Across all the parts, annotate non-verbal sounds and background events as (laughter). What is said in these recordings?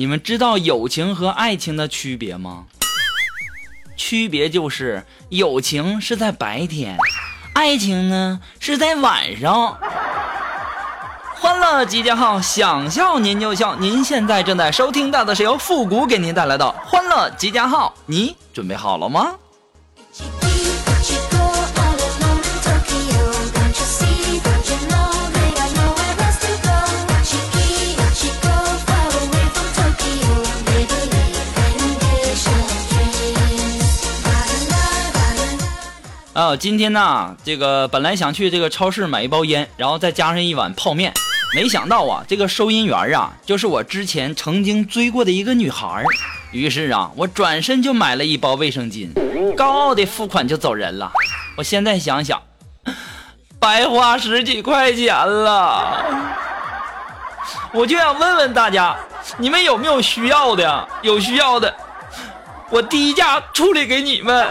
你们知道友情和爱情的区别吗？区别就是友情是在白天，爱情呢是在晚上。欢乐集结号，想笑您就笑。您现在正在收听到的是由复古给您带来的欢乐集结号，你准备好了吗？今天呢，这个本来想去这个超市买一包烟，然后再加上一碗泡面，没想到啊，这个收银员啊，就是我之前曾经追过的一个女孩于是啊，我转身就买了一包卫生巾，高傲的付款就走人了。我现在想想，白花十几块钱了。我就想问问大家，你们有没有需要的？有需要的，我低价处理给你们。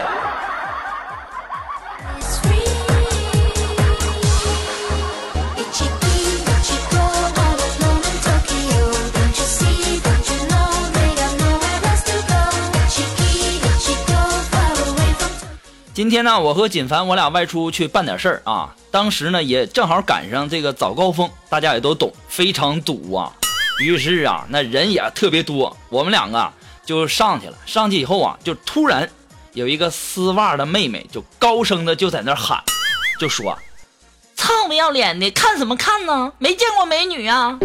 今天呢，我和锦凡我俩外出去办点事儿啊。当时呢，也正好赶上这个早高峰，大家也都懂，非常堵啊。于是啊，那人也特别多，我们两个就上去了。上去以后啊，就突然有一个丝袜的妹妹就高声的就在那喊，就说：“臭不要脸的，看什么看呢？没见过美女啊！”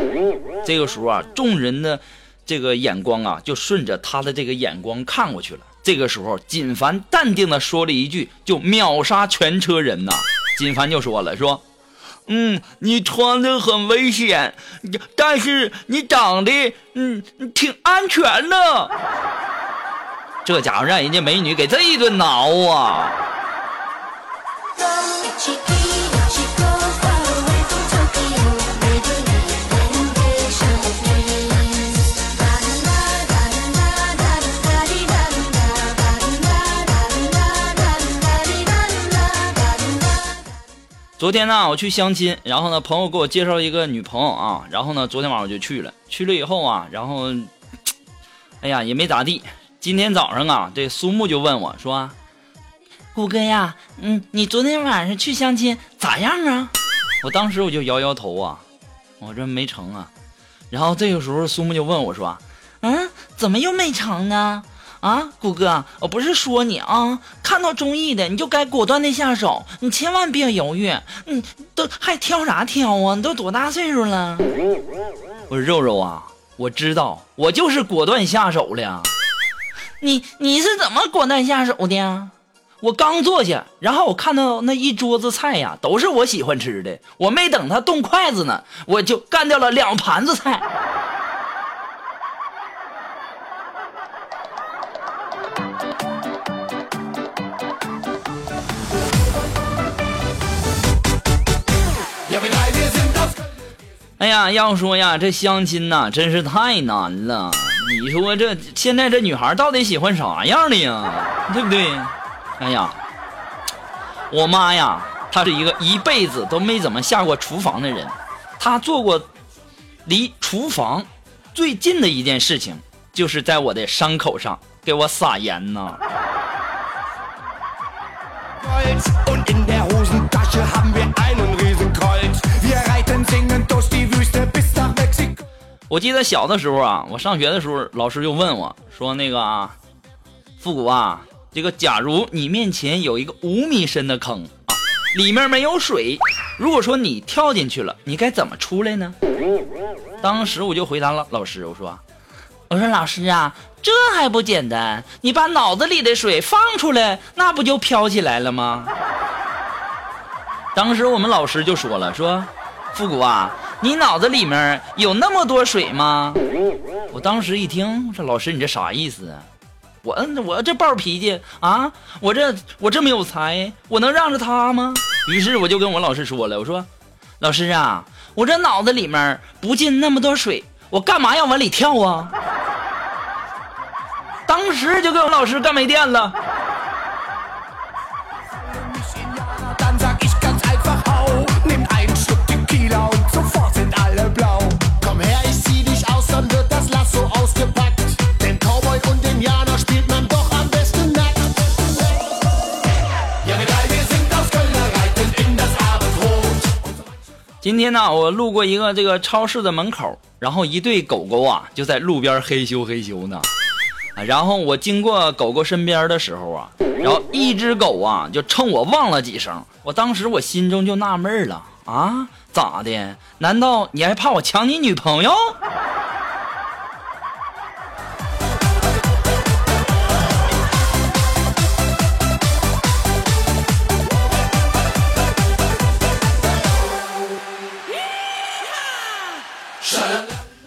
这个时候啊，众人的这个眼光啊，就顺着她的这个眼光看过去了。这个时候，锦凡淡定的说了一句，就秒杀全车人呐。锦凡就说了，说，嗯，你穿的很危险，但是你长得，嗯，挺安全的。这家伙让人家美女给这一顿挠啊！昨天呢，我去相亲，然后呢，朋友给我介绍一个女朋友啊，然后呢，昨天晚上我就去了。去了以后啊，然后，哎呀，也没咋地。今天早上啊，这苏木就问我说：“虎哥呀，嗯，你昨天晚上去相亲咋样啊？”我当时我就摇摇头啊，我这没成啊。然后这个时候苏木就问我说：“嗯，怎么又没成呢？”啊，谷哥，我不是说你啊，看到中意的你就该果断的下手，你千万别犹豫，你都还挑啥挑啊？你都多大岁数了？我说肉肉啊，我知道，我就是果断下手了。你你是怎么果断下手的？我刚坐下，然后我看到那一桌子菜呀，都是我喜欢吃的，我没等他动筷子呢，我就干掉了两盘子菜。哎呀，要说呀，这相亲呐，真是太难了。你说这现在这女孩到底喜欢啥样的呀？对不对？哎呀，我妈呀，她是一个一辈子都没怎么下过厨房的人。她做过离厨房最近的一件事情，就是在我的伤口上给我撒盐呢。我记得小的时候啊，我上学的时候，老师就问我说：“那个啊，复古啊，这个假如你面前有一个五米深的坑，里面没有水，如果说你跳进去了，你该怎么出来呢？”当时我就回答了老师，我说：“我说老师啊，这还不简单？你把脑子里的水放出来，那不就飘起来了吗？”当时我们老师就说了：“说，复古啊。”你脑子里面有那么多水吗？我当时一听，说老师你这啥意思啊？我我这暴脾气啊，我这我这么有才，我能让着他吗？于是我就跟我老师说了，我说老师啊，我这脑子里面不进那么多水，我干嘛要往里跳啊？当时就给我老师干没电了。今天呢，我路过一个这个超市的门口，然后一对狗狗啊就在路边嘿咻嘿咻呢。然后我经过狗狗身边的时候啊，然后一只狗啊就冲我汪了几声，我当时我心中就纳闷了啊，咋的？难道你还怕我抢你女朋友？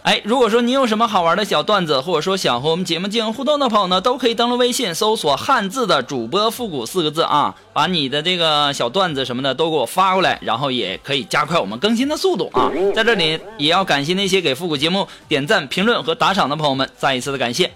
哎，如果说你有什么好玩的小段子，或者说想和我们节目进行互动的朋友呢，都可以登录微信搜索“汉字的主播复古”四个字啊，把你的这个小段子什么的都给我发过来，然后也可以加快我们更新的速度啊。在这里也要感谢那些给复古节目点赞、评论和打赏的朋友们，再一次的感谢。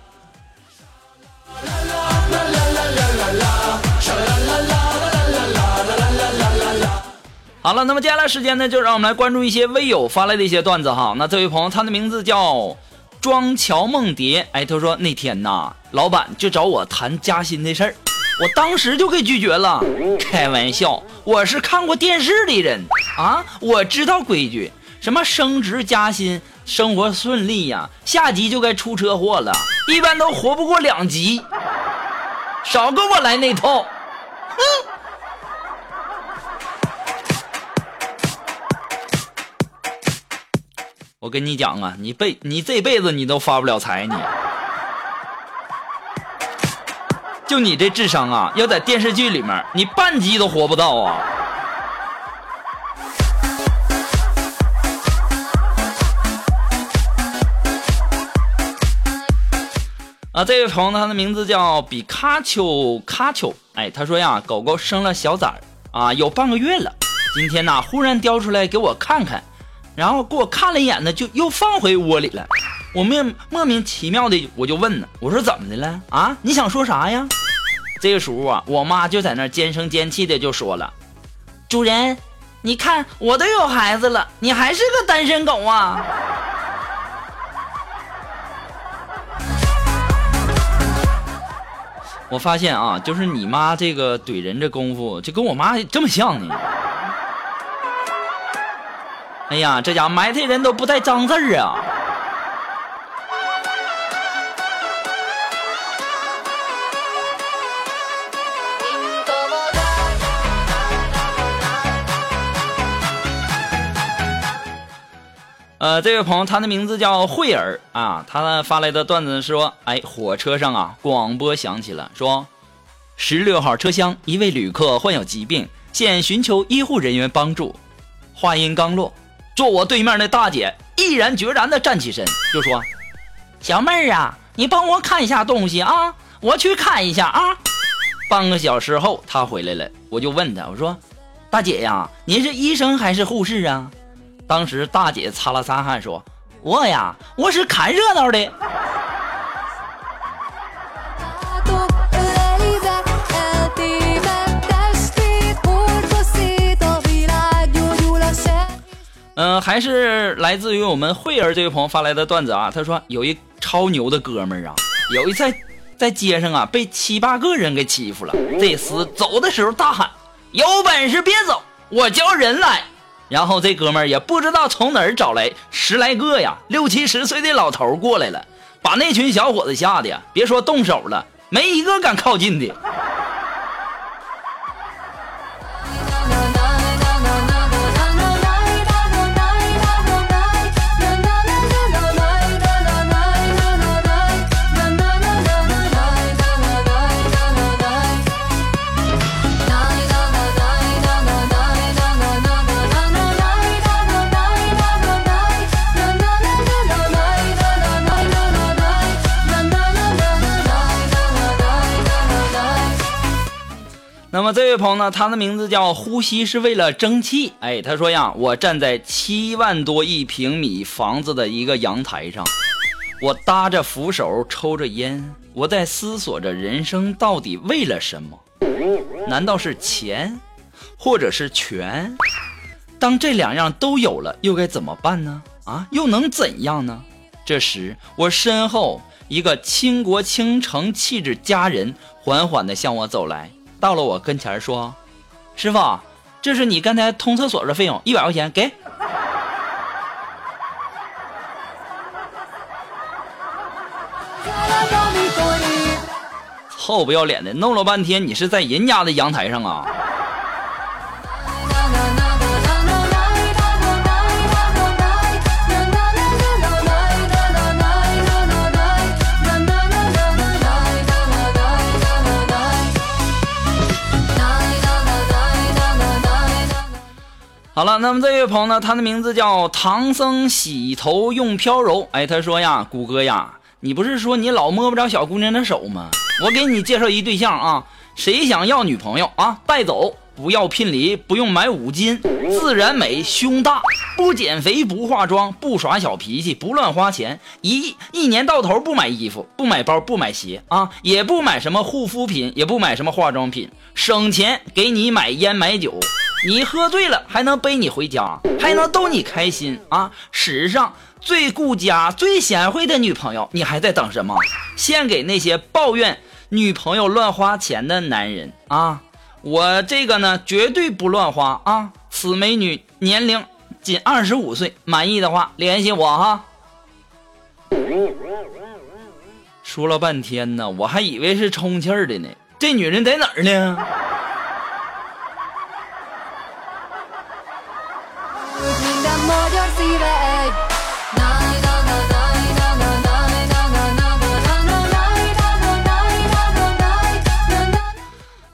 好了，那么接下来时间呢，就让我们来关注一些微友发来的一些段子哈。那这位朋友，他的名字叫庄乔梦蝶，哎，他说那天呐，老板就找我谈加薪的事儿，我当时就给拒绝了。开玩笑，我是看过电视的人。啊，我知道规矩，什么升职加薪、生活顺利呀，下级就该出车祸了，一般都活不过两级，少跟我来那套，哼。我跟你讲啊，你辈你这辈子你都发不了财，你就你这智商啊，要在电视剧里面，你半集都活不到啊！啊，这位朋友他的名字叫比卡丘卡丘，哎，他说呀，狗狗生了小崽儿啊，有半个月了，今天呢忽然叼出来给我看看。然后给我看了一眼呢，就又放回窝里了。我莫莫名其妙的，我就问呢，我说怎么的了啊？你想说啥呀？这个时候啊，我妈就在那尖声尖气的就说了：“主人，你看我都有孩子了，你还是个单身狗啊！” (laughs) 我发现啊，就是你妈这个怼人这功夫，就跟我妈这么像呢。哎呀，这家埋汰人都不带脏字儿啊！呃，这位朋友，他的名字叫慧儿啊，他发来的段子说：哎，火车上啊，广播响起了，说十六号车厢一位旅客患有疾病，现寻求医护人员帮助。话音刚落。坐我对面那大姐毅然决然的站起身，就说：“小妹儿啊，你帮我看一下东西啊，我去看一下啊。”半个小时后，她回来了，我就问她：“我说，大姐呀，您是医生还是护士啊？”当时大姐擦了擦汗说：“我呀，我是看热闹的。”嗯，还是来自于我们慧儿这位朋友发来的段子啊。他说有一超牛的哥们儿啊，有一次在街上啊被七八个人给欺负了，这厮走的时候大喊：“有本事别走，我叫人来。”然后这哥们儿也不知道从哪儿找来十来个呀六七十岁的老头过来了，把那群小伙子吓得呀，别说动手了，没一个敢靠近的。这位朋友呢，他的名字叫呼吸是为了争气。哎，他说呀，我站在七万多一平米房子的一个阳台上，我搭着扶手抽着烟，我在思索着人生到底为了什么？难道是钱，或者是权？当这两样都有了，又该怎么办呢？啊，又能怎样呢？这时，我身后一个倾国倾城气质佳人缓缓地向我走来。到了我跟前说：“师傅，这是你刚才通厕所的费用，一百块钱给。(laughs) ”臭不要脸的，弄了半天你是在人家的阳台上啊！好了，那么这位朋友呢？他的名字叫唐僧洗头用飘柔。哎，他说呀，谷歌呀，你不是说你老摸不着小姑娘的手吗？我给你介绍一对象啊，谁想要女朋友啊？带走，不要聘礼，不用买五金，自然美，胸大，不减肥，不化妆，不耍小脾气，不乱花钱，一一年到头不买衣服，不买包，不买鞋啊，也不买什么护肤品，也不买什么化妆品，省钱给你买烟买酒。你喝醉了还能背你回家，还能逗你开心啊！史上最顾家、最贤惠的女朋友，你还在等什么？献给那些抱怨女朋友乱花钱的男人啊！我这个呢，绝对不乱花啊！此美女年龄仅二十五岁，满意的话联系我哈。说了半天呢，我还以为是充气儿的呢，这女人在哪儿呢？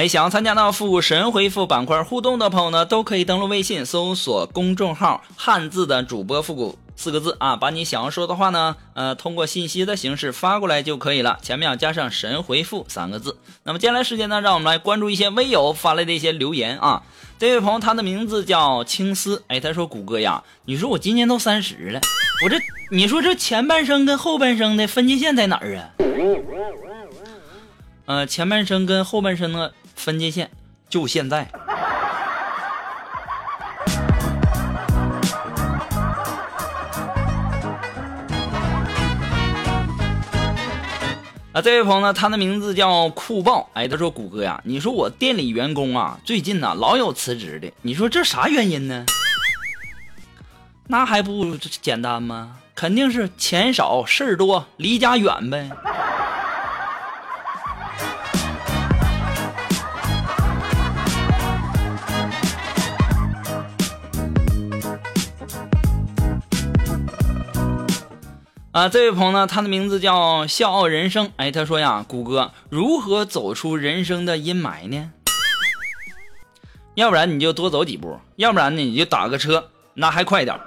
哎，想要参加到复古神回复板块互动的朋友呢，都可以登录微信搜索公众号“汉字的主播复古”四个字啊，把你想要说的话呢，呃，通过信息的形式发过来就可以了，前面要加上“神回复”三个字。那么接下来时间呢，让我们来关注一些微友发来的一些留言啊。这位朋友他的名字叫青丝，哎，他说：“谷歌呀，你说我今年都三十了，我这你说这前半生跟后半生的分界线在哪儿啊？”呃，前半生跟后半生呢。分界线就现在。啊，这位朋友呢，他的名字叫酷豹。哎，他说：“谷歌呀，你说我店里员工啊，最近呢老有辞职的，你说这啥原因呢？那还不简单吗？肯定是钱少事儿多，离家远呗。”啊，这位朋友呢，他的名字叫笑傲人生。哎，他说呀，谷歌如何走出人生的阴霾呢？要不然你就多走几步，要不然呢你就打个车，那还快点。(laughs)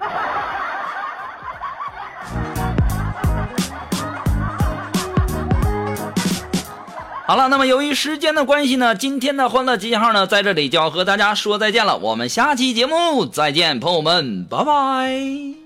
好了，那么由于时间的关系呢，今天的欢乐集结号呢，在这里就要和大家说再见了。我们下期节目再见，朋友们，拜拜。